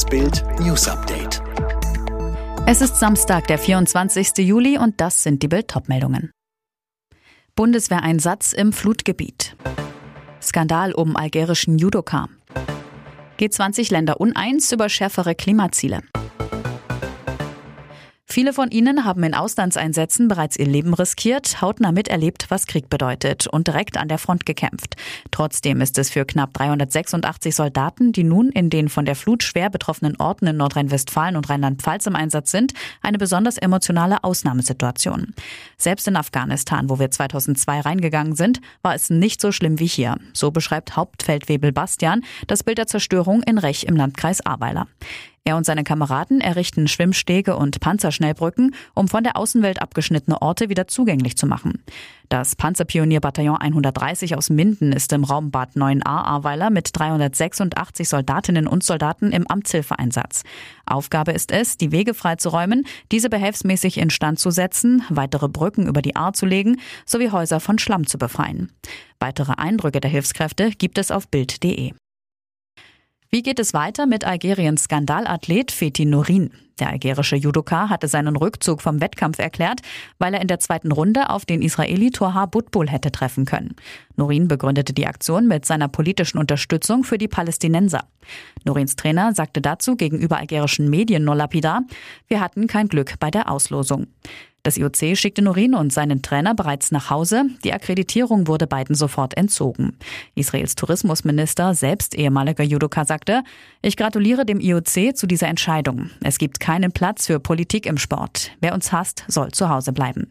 Das Bild News Update. Es ist Samstag, der 24. Juli und das sind die Bild-Top-Meldungen. Bundeswehreinsatz im Flutgebiet. Skandal um algerischen Judoka. G20-Länder uneins über schärfere Klimaziele. Viele von ihnen haben in Auslandseinsätzen bereits ihr Leben riskiert, hautnah miterlebt, was Krieg bedeutet und direkt an der Front gekämpft. Trotzdem ist es für knapp 386 Soldaten, die nun in den von der Flut schwer betroffenen Orten in Nordrhein-Westfalen und Rheinland-Pfalz im Einsatz sind, eine besonders emotionale Ausnahmesituation. Selbst in Afghanistan, wo wir 2002 reingegangen sind, war es nicht so schlimm wie hier. So beschreibt Hauptfeldwebel Bastian das Bild der Zerstörung in Rech im Landkreis Ahrweiler. Er und seine Kameraden errichten Schwimmstege und Panzerschnellbrücken, um von der Außenwelt abgeschnittene Orte wieder zugänglich zu machen. Das Panzerpionierbataillon 130 aus Minden ist im Raum Bad 9a Ahrweiler mit 386 Soldatinnen und Soldaten im Amtshilfeeinsatz. Aufgabe ist es, die Wege freizuräumen, diese behelfsmäßig instand zu setzen, weitere Brücken über die Ahr zu legen sowie Häuser von Schlamm zu befreien. Weitere Eindrücke der Hilfskräfte gibt es auf Bild.de. Wie geht es weiter mit Algeriens Skandalathlet Fethi Norin? Der algerische Judoka hatte seinen Rückzug vom Wettkampf erklärt, weil er in der zweiten Runde auf den Israeli Torha Butbul hätte treffen können. Norin begründete die Aktion mit seiner politischen Unterstützung für die Palästinenser. Norins Trainer sagte dazu gegenüber algerischen Medien nur lapidar, wir hatten kein Glück bei der Auslosung. Das IOC schickte Norin und seinen Trainer bereits nach Hause. Die Akkreditierung wurde beiden sofort entzogen. Israels Tourismusminister, selbst ehemaliger Judoka, sagte, ich gratuliere dem IOC zu dieser Entscheidung. Es gibt keinen Platz für Politik im Sport. Wer uns hasst, soll zu Hause bleiben.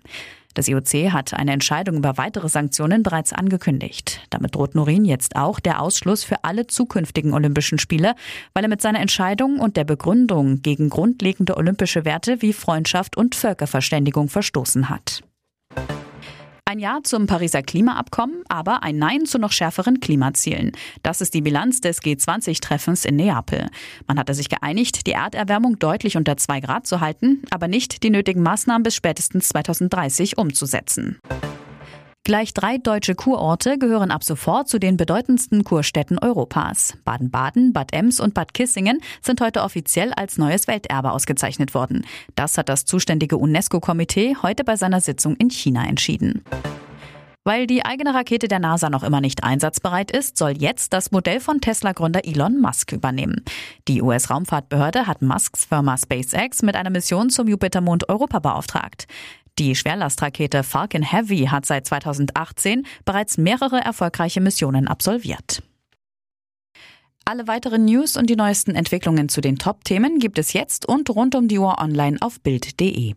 Das IOC hat eine Entscheidung über weitere Sanktionen bereits angekündigt. Damit droht Norin jetzt auch der Ausschluss für alle zukünftigen Olympischen Spiele, weil er mit seiner Entscheidung und der Begründung gegen grundlegende olympische Werte wie Freundschaft und Völkerverständigung verstoßen hat. Ein Ja zum Pariser Klimaabkommen, aber ein Nein zu noch schärferen Klimazielen. Das ist die Bilanz des G20-Treffens in Neapel. Man hatte sich geeinigt, die Erderwärmung deutlich unter zwei Grad zu halten, aber nicht die nötigen Maßnahmen bis spätestens 2030 umzusetzen. Gleich drei deutsche Kurorte gehören ab sofort zu den bedeutendsten Kurstädten Europas. Baden-Baden, Bad Ems und Bad Kissingen sind heute offiziell als neues Welterbe ausgezeichnet worden. Das hat das zuständige UNESCO-Komitee heute bei seiner Sitzung in China entschieden. Weil die eigene Rakete der NASA noch immer nicht einsatzbereit ist, soll jetzt das Modell von Tesla-Gründer Elon Musk übernehmen. Die US-Raumfahrtbehörde hat Musks Firma SpaceX mit einer Mission zum Jupitermond Europa beauftragt. Die Schwerlastrakete Falcon Heavy hat seit 2018 bereits mehrere erfolgreiche Missionen absolviert. Alle weiteren News und die neuesten Entwicklungen zu den Top-Themen gibt es jetzt und rund um die Uhr online auf Bild.de.